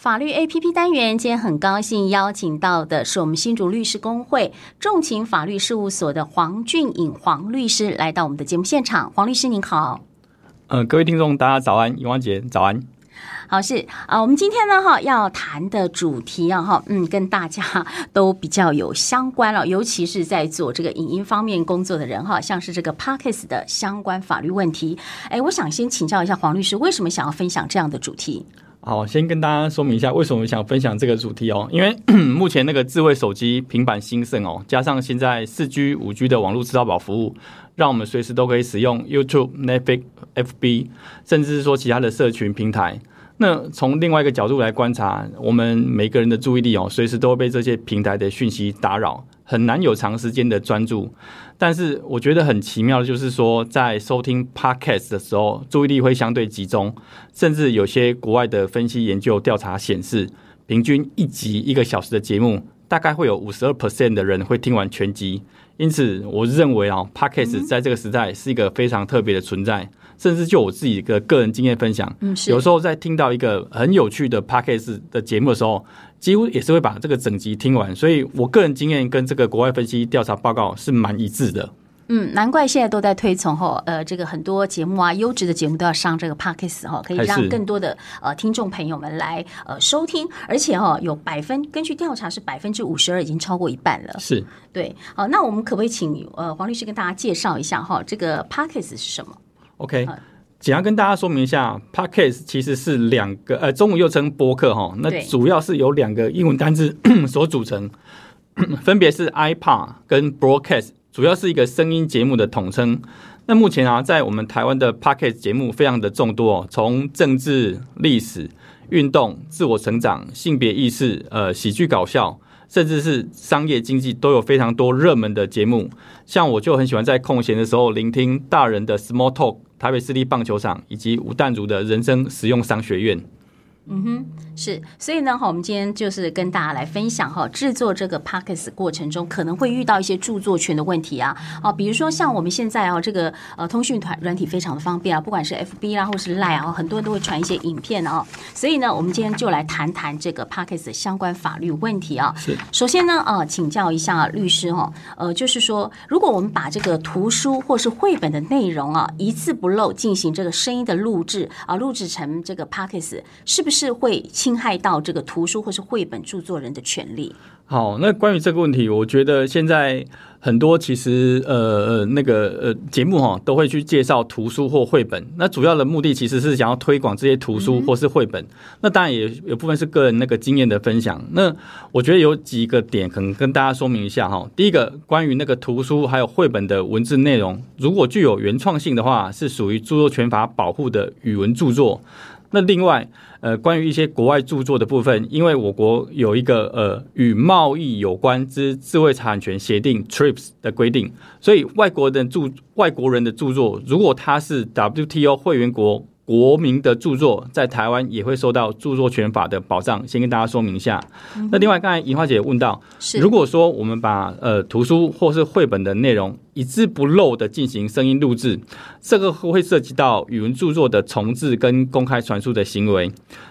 法律 APP 单元，今天很高兴邀请到的是我们新竹律师工会重情法律事务所的黄俊颖黄律师来到我们的节目现场。黄律师您好，呃，各位听众大家早安，尹王姐早安。好，是啊，我们今天呢哈要谈的主题啊哈，嗯，跟大家 都比较有相关了，尤其是在做这个影音方面工作的人哈，像是这个 Podcast 的相关法律问题。哎，我想先请教一下黄律师，为什么想要分享这样的主题？好，先跟大家说明一下为什么想分享这个主题哦。因为 目前那个智慧手机、平板兴盛哦，加上现在四 G、五 G 的网络吃到饱服务，让我们随时都可以使用 YouTube、Netflix、FB，甚至是说其他的社群平台。那从另外一个角度来观察，我们每个人的注意力哦，随时都会被这些平台的讯息打扰，很难有长时间的专注。但是我觉得很奇妙的就是说，在收听 Podcast 的时候，注意力会相对集中，甚至有些国外的分析研究调查显示，平均一集一个小时的节目，大概会有五十二 percent 的人会听完全集。因此，我认为啊，Podcast 在这个时代是一个非常特别的存在。甚至就我自己的个人经验分享，有时候在听到一个很有趣的 Podcast 的节目的时候，几乎也是会把这个整集听完。所以我个人经验跟这个国外分析调查报告是蛮一致的。嗯，难怪现在都在推崇哈，呃，这个很多节目啊，优质的节目都要上这个 Podcast 哈，可以让更多的呃听众朋友们来呃收听，而且哈有百分根据调查是百分之五十二已经超过一半了。是对，好，那我们可不可以请呃黄律师跟大家介绍一下哈，这个 Podcast 是什么？OK，简要跟大家说明一下，Podcast 其实是两个呃，中文又称播客哈，那主要是由两个英文单字 所组成，分别是 iPod 跟 Broadcast，主要是一个声音节目的统称。那目前啊，在我们台湾的 Podcast 节目非常的众多哦，从政治、历史、运动、自我成长、性别意识、呃，喜剧搞笑。甚至是商业经济都有非常多热门的节目，像我就很喜欢在空闲的时候聆听大人的 Small Talk、台北市立棒球场以及吴淡如的人生实用商学院。嗯哼，是，所以呢，哈，我们今天就是跟大家来分享哈，制作这个 Podcast 过程中可能会遇到一些著作权的问题啊，啊，比如说像我们现在啊，这个呃通讯团软体非常的方便啊，不管是 FB 啦或是 Line 啊，很多人都会传一些影片啊，所以呢，我们今天就来谈谈这个 Podcast 相关法律问题啊。是，首先呢，呃，请教一下律师哈，呃，就是说，如果我们把这个图书或是绘本的内容啊，一字不漏进行这个声音的录制啊，录制成这个 Podcast，是不是？是会侵害到这个图书或是绘本著作人的权利。好，那关于这个问题，我觉得现在很多其实呃呃那个呃节目哈都会去介绍图书或绘本。那主要的目的其实是想要推广这些图书或是绘本。嗯、那当然也有部分是个人那个经验的分享。那我觉得有几个点可能跟大家说明一下哈。第一个，关于那个图书还有绘本的文字内容，如果具有原创性的话，是属于著作权法保护的语文著作。那另外，呃，关于一些国外著作的部分，因为我国有一个呃与贸易有关之智慧产权协定 （TRIPS） 的规定，所以外国的著外国人的著作，如果他是 WTO 会员国。国民的著作在台湾也会受到著作权法的保障，先跟大家说明一下。嗯、那另外，刚才银花姐问到，如果说我们把呃图书或是绘本的内容一字不漏的进行声音录制，这个会涉及到语文著作的重置跟公开传输的行为，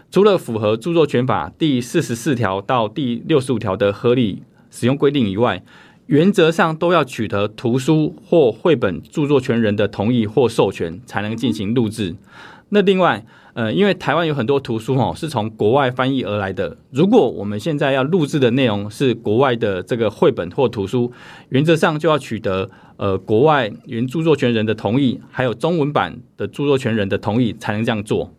除了符合著作权法第四十四条到第六十五条的合理使用规定以外，原则上都要取得图书或绘本著作权人的同意或授权，才能进行录制。那另外，呃，因为台湾有很多图书哦，是从国外翻译而来的。如果我们现在要录制的内容是国外的这个绘本或图书，原则上就要取得呃国外原著作权人的同意，还有中文版的著作权人的同意，才能这样做。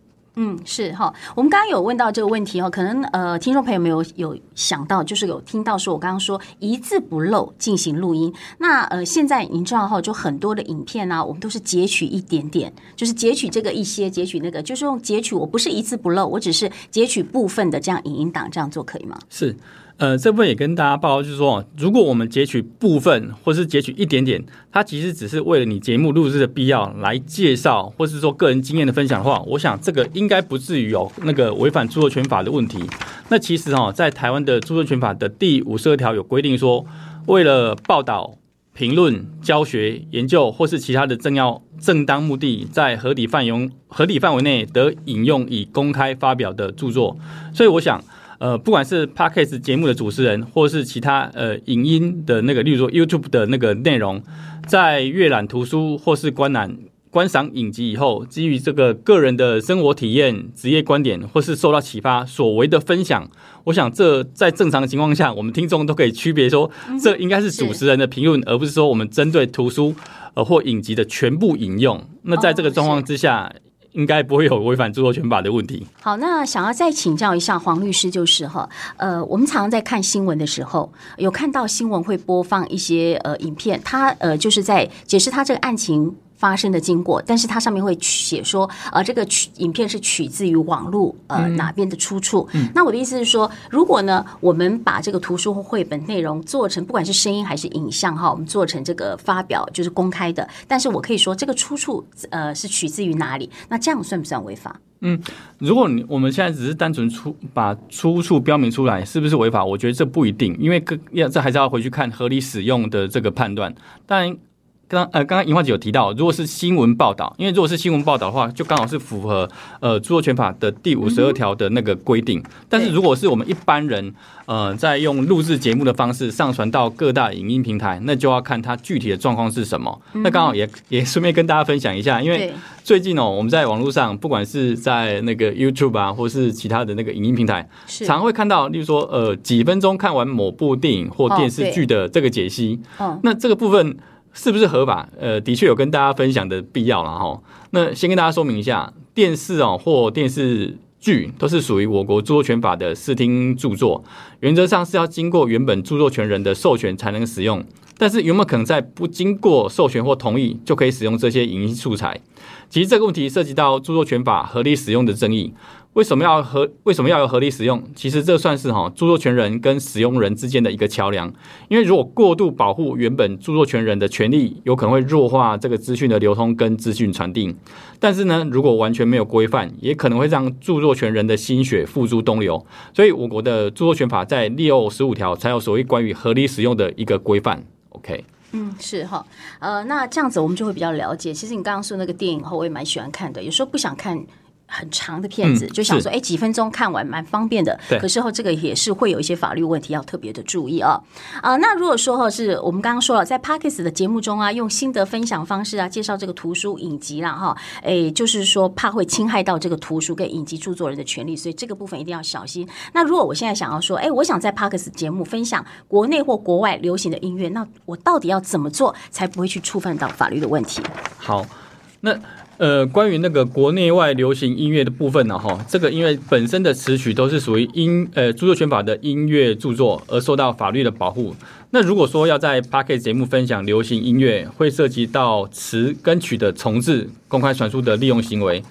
嗯，是哈，我们刚刚有问到这个问题哦，可能呃，听众朋友没有有想到，就是有听到说我刚刚说一字不漏进行录音，那呃，现在您知道哈，就很多的影片呢，我们都是截取一点点，就是截取这个一些，截取那个，就是用截取，我不是一字不漏，我只是截取部分的这样影音档，这样做可以吗？是。呃，这部分也跟大家报告，就是说，如果我们截取部分或是截取一点点，它其实只是为了你节目录制的必要来介绍，或是说个人经验的分享的话，我想这个应该不至于有那个违反著作权法的问题。那其实哈，在台湾的著作权法的第五十二条有规定说，为了报道评论、教学、研究或是其他的正要正当目的，在合理范围合理范围内得引用以公开发表的著作。所以，我想，呃，不管是 Podcast 节目的主持人，或是其他呃影音的那个，例如说 YouTube 的那个内容，在阅览图书或是观览。观赏影集以后，基于这个个人的生活体验、职业观点，或是受到启发所为的分享，我想这在正常的情况下，我们听众都可以区别说，这应该是主持人的评论，嗯、而不是说我们针对图书呃或影集的全部引用。那在这个状况之下，哦、应该不会有违反著作权法的问题。好，那想要再请教一下黄律师，就是哈，呃，我们常常在看新闻的时候，有看到新闻会播放一些呃影片，他呃就是在解释他这个案情。发生的经过，但是它上面会写说，呃，这个取影片是取自于网络，呃，哪边的出处？嗯，那我的意思是说，如果呢，我们把这个图书或绘本内容做成，不管是声音还是影像，哈，我们做成这个发表，就是公开的，但是我可以说这个出处，呃，是取自于哪里？那这样算不算违法？嗯，如果你我们现在只是单纯出把出处标明出来，是不是违法？我觉得这不一定，因为要这还是要回去看合理使用的这个判断，但。刚呃，刚刚银花姐有提到，如果是新闻报道，因为如果是新闻报道的话，就刚好是符合呃著作权法的第五十二条的那个规定。但是如果是我们一般人，呃，在用录制节目的方式上传到各大影音平台，那就要看它具体的状况是什么。那刚好也 也顺便跟大家分享一下，因为最近哦，我们在网络上，不管是在那个 YouTube 啊，或是其他的那个影音平台，常会看到，例如说呃，几分钟看完某部电影或电视剧的这个解析。那这个部分。是不是合法？呃，的确有跟大家分享的必要了哈。那先跟大家说明一下，电视哦或电视剧都是属于我国著作权法的视听著作，原则上是要经过原本著作权人的授权才能使用。但是有没有可能在不经过授权或同意就可以使用这些影音素材？其实这个问题涉及到著作权法合理使用的争议。为什么要合？为什么要合理使用？其实这算是哈著作权人跟使用人之间的一个桥梁。因为如果过度保护原本著作权人的权利，有可能会弱化这个资讯的流通跟资讯传递。但是呢，如果完全没有规范，也可能会让著作权人的心血付诸东流。所以，我国的著作权法在六十五条才有所谓关于合理使用的一个规范。OK，嗯，是哈，呃，那这样子我们就会比较了解。其实你刚刚说那个电影后，我也蛮喜欢看的。有时候不想看。很长的片子，就想说，哎，几分钟看完蛮方便的。可是后这个也是会有一些法律问题要特别的注意啊。啊，那如果说哈，是我们刚刚说了，在 Podcast 的节目中啊，用心得分享方式啊，介绍这个图书影集啦哈，哎，就是说怕会侵害到这个图书跟影集著作人的权利，所以这个部分一定要小心。那如果我现在想要说，哎，我想在 Podcast 节目分享国内或国外流行的音乐，那我到底要怎么做才不会去触犯到法律的问题？好，那。呃，关于那个国内外流行音乐的部分呢，哈，这个因为本身的词曲都是属于音呃著作权法的音乐著作，而受到法律的保护。那如果说要在 Podcast 节目分享流行音乐，会涉及到词跟曲的重制、公开传输的利用行为，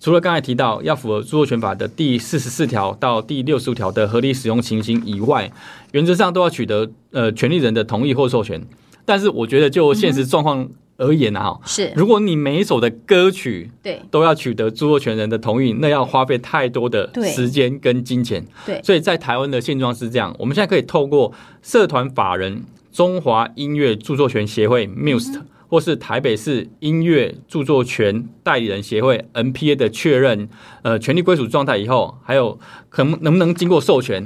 除了刚才提到要符合著作权法的第四十四条到第六十五条的合理使用情形以外，原则上都要取得呃权利人的同意或授权。但是我觉得就现实状况。嗯而言啊，是如果你每一首的歌曲对都要取得著作权人的同意，那要花费太多的时间跟金钱。对，所以在台湾的现状是这样，我们现在可以透过社团法人中华音乐著作权协会 （MUST） 或是台北市音乐著作权代理人协会 （NPA） 的确认，呃，权利归属状态以后，还有可能能不能经过授权。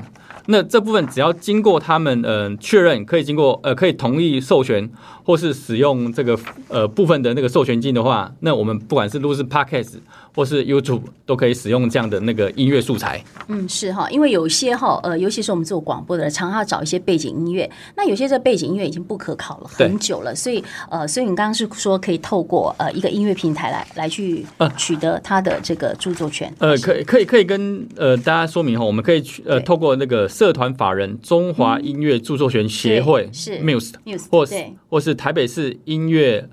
那这部分只要经过他们呃确认，可以经过呃可以同意授权或是使用这个呃部分的那个授权金的话，那我们不管是录制 Podcast 或是 YouTube 都可以使用这样的那个音乐素材。嗯，是哈，因为有些哈呃，尤其是我们做广播的，常常要找一些背景音乐。那有些这背景音乐已经不可考了很久了，所以呃，所以你刚刚是说可以透过呃一个音乐平台来来去取得它的这个著作权。呃，可以可以可以跟呃大家说明哈，我们可以去呃透过那个。社团法人中华音乐著作权协会、嗯、是 Muse，或是或是台北市音乐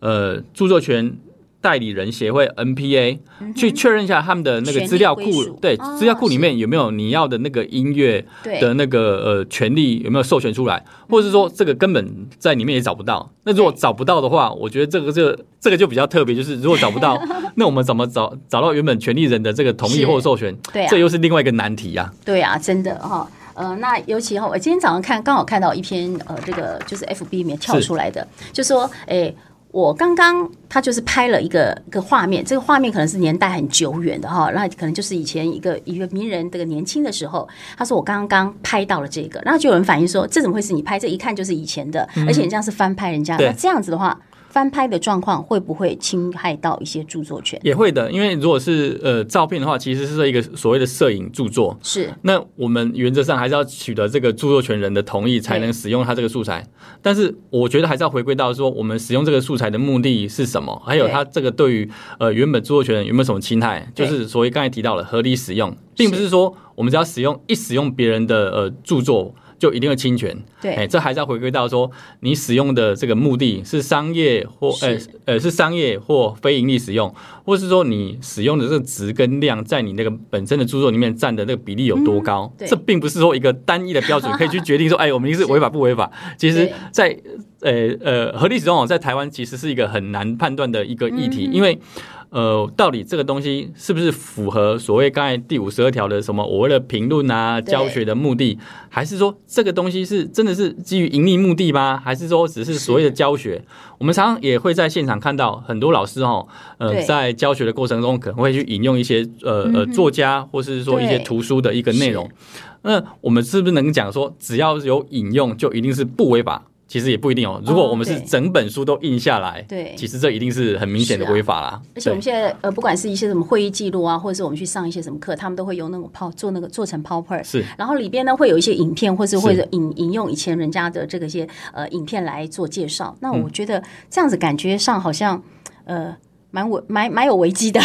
呃著作权代理人协会 NPA、嗯、去确认一下他们的那个资料库，对资料库里面有没有你要的那个音乐的那个呃权利有没有授权出来，或者是说这个根本在里面也找不到。那如果找不到的话，我觉得这个这个这个就比较特别，就是如果找不到，那我们怎么找找到原本权利人的这个同意或授权？对、啊，这又是另外一个难题呀、啊。对啊，真的哈。呃，那尤其哈，我今天早上看刚好看到一篇呃，这个就是 FB 里面跳出来的，就说，哎，我刚刚他就是拍了一个一个画面，这个画面可能是年代很久远的哈，那可能就是以前一个一个名人这个年轻的时候，他说我刚刚拍到了这个，然后就有人反映说，这怎么会是你拍？这一看就是以前的，而且你这样是翻拍人家，那这样子的话。翻拍的状况会不会侵害到一些著作权？也会的，因为如果是呃照片的话，其实是一个所谓的摄影著作。是，那我们原则上还是要取得这个著作权人的同意，才能使用他这个素材。但是我觉得还是要回归到说，我们使用这个素材的目的是什么？还有他这个对于呃原本著作权人有没有什么侵害？就是所谓刚才提到了合理使用，并不是说我们只要使用一使用别人的呃著作。就一定会侵权，对，哎，这还是要回归到说，你使用的这个目的是商业或呃呃是商业或非盈利使用，或是说你使用的这个值跟量，在你那个本身的著作里面占的那个比例有多高？这并不是说一个单一的标准可以去决定说，哎，我们是违法不违法？其实，在呃呃合理使用在台湾其实是一个很难判断的一个议题，因为。呃，到底这个东西是不是符合所谓刚才第五十二条的什么？我为了评论啊、教学的目的，还是说这个东西是真的是基于盈利目的吗？还是说只是所谓的教学？我们常常也会在现场看到很多老师哦，呃，在教学的过程中可能会去引用一些呃呃作家或是说一些图书的一个内容。那我们是不是能讲说，只要有引用就一定是不违法？其实也不一定哦。如果我们是整本书都印下来，对，其实这一定是很明显的违法啦。啊、而且我们现在呃，不管是一些什么会议记录啊，或者是我们去上一些什么课，他们都会用那种泡做那个做成 PowerPoint，是。然后里边呢会有一些影片，或是或者引引用以前人家的这个些呃影片来做介绍。那我觉得这样子感觉上好像呃蛮危蛮蛮有危机的，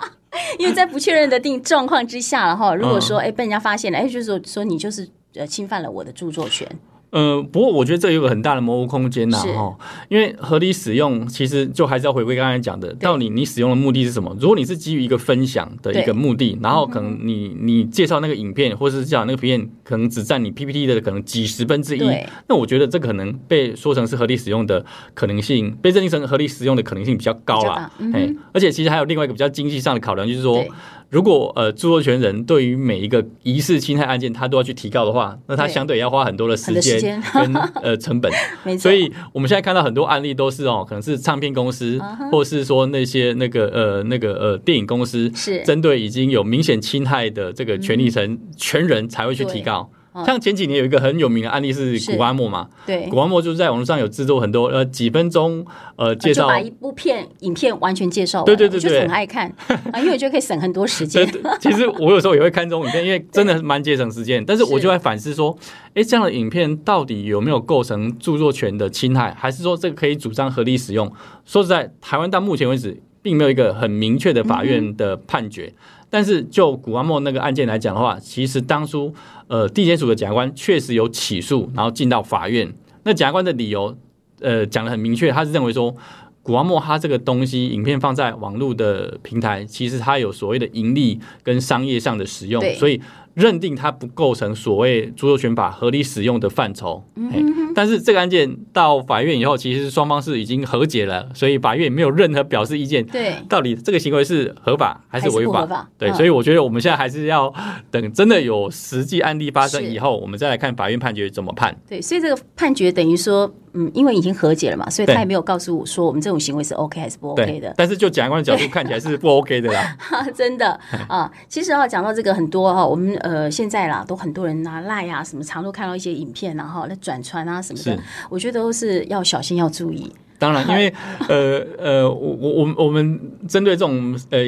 因为在不确认的定状况之下了哈。如果说哎被人家发现了，哎就是说说你就是呃侵犯了我的著作权。呃，不过我觉得这有个很大的模糊空间呐，哈，因为合理使用其实就还是要回归刚才讲的，到底你使用的目的是什么？如果你是基于一个分享的一个目的，然后可能你你介绍那个影片或者是介绍那个片，可能只占你 PPT 的可能几十分之一，那我觉得这可能被说成是合理使用的可能性，被认定成合理使用的可能性比较高啦。哎，而且其实还有另外一个比较经济上的考量，就是说。如果呃著作权人对于每一个疑似侵害案件，他都要去提告的话，那他相对也要花很多的时间跟 呃成本。所以我们现在看到很多案例都是哦，可能是唱片公司，或是说那些那个呃那个呃电影公司，是。针对已经有明显侵害的这个权利人权人才会去提告。像前几年有一个很有名的案例是古阿莫嘛，对，古阿莫就是在网络上有制作很多呃几分钟呃介绍，就把一部片影片完全介绍，对对对对，就很爱看 啊，因为我觉得可以省很多时间。其实我有时候也会看这种影片，因为 真的蛮节省时间。但是我就在反思说，哎，这样的影片到底有没有构成著作权的侵害，还是说这个可以主张合理使用？说实在，台湾到目前为止并没有一个很明确的法院的判决。但是就古阿莫那个案件来讲的话，其实当初呃地检署的检察官确实有起诉，然后进到法院。那检察官的理由呃讲的很明确，他是认为说古阿莫他这个东西影片放在网络的平台，其实他有所谓的盈利跟商业上的使用，所以。认定他不构成所谓著作权法合理使用的范畴，嗯，但是这个案件到法院以后，其实双方是已经和解了，所以法院也没有任何表示意见。对，到底这个行为是合法还是违法？法对，所以我觉得我们现在还是要等真的有实际案例发生以后，我们再来看法院判决怎么判。对，所以这个判决等于说。嗯，因为已经和解了嘛，所以他也没有告诉我说我们这种行为是 OK 还是不 OK 的。但是就检察官的角度看起来是不 OK 的啦。真的啊，其实啊，讲到这个很多哈，我们呃现在啦都很多人拿赖啊什么，常都看到一些影片然后那转传啊什么的，我觉得都是要小心要注意。当然，因为呃呃，我我我我们针对这种呃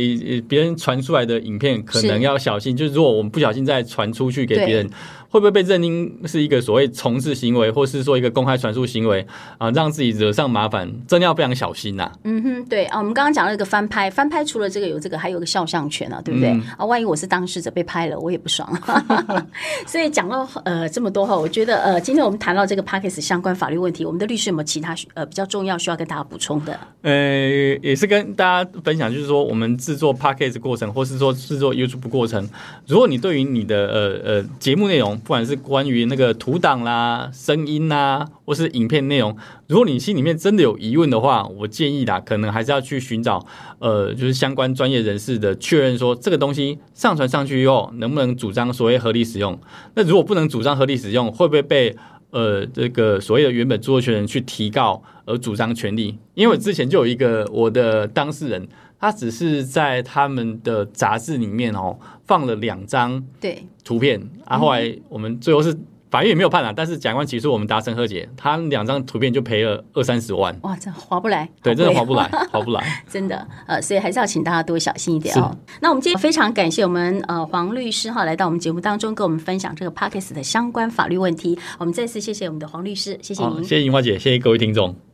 别人传出来的影片，可能要小心，就是如果我们不小心再传出去给别人。会不会被认定是一个所谓从事行为，或是说一个公开传输行为啊，让自己惹上麻烦，真的要非常小心呐、啊。嗯哼，对啊，我们刚刚讲了一个翻拍，翻拍除了这个有这个，还有个肖像权啊，对不对？嗯、啊，万一我是当事者被拍了，我也不爽。所以讲到呃这么多后，我觉得呃今天我们谈到这个 Podcast 相关法律问题，我们的律师有没有其他呃比较重要需要跟大家补充的？呃，也是跟大家分享，就是说我们制作 Podcast 过程，或是说制作 YouTube 过程，如果你对于你的呃呃节目内容，不管是关于那个图档啦、声音啦，或是影片内容，如果你心里面真的有疑问的话，我建议啦，可能还是要去寻找呃，就是相关专业人士的确认，说这个东西上传上去以后，能不能主张所谓合理使用？那如果不能主张合理使用，会不会被呃这个所谓的原本著作权人去提告而主张权利？因为我之前就有一个我的当事人，他只是在他们的杂志里面哦放了两张对图片，然啊，后来我们最后是。法院也没有判了，但是检察官起诉我们达成和解，他两张图片就赔了二三十万。哇，这划不来，对，真的划不来，划不来，真的。呃，所以还是要请大家多小心一点哦。那我们今天非常感谢我们呃黄律师哈来到我们节目当中，跟我们分享这个 Podcast 的相关法律问题。我们再次谢谢我们的黄律师，谢谢您，谢谢银花姐，谢谢各位听众。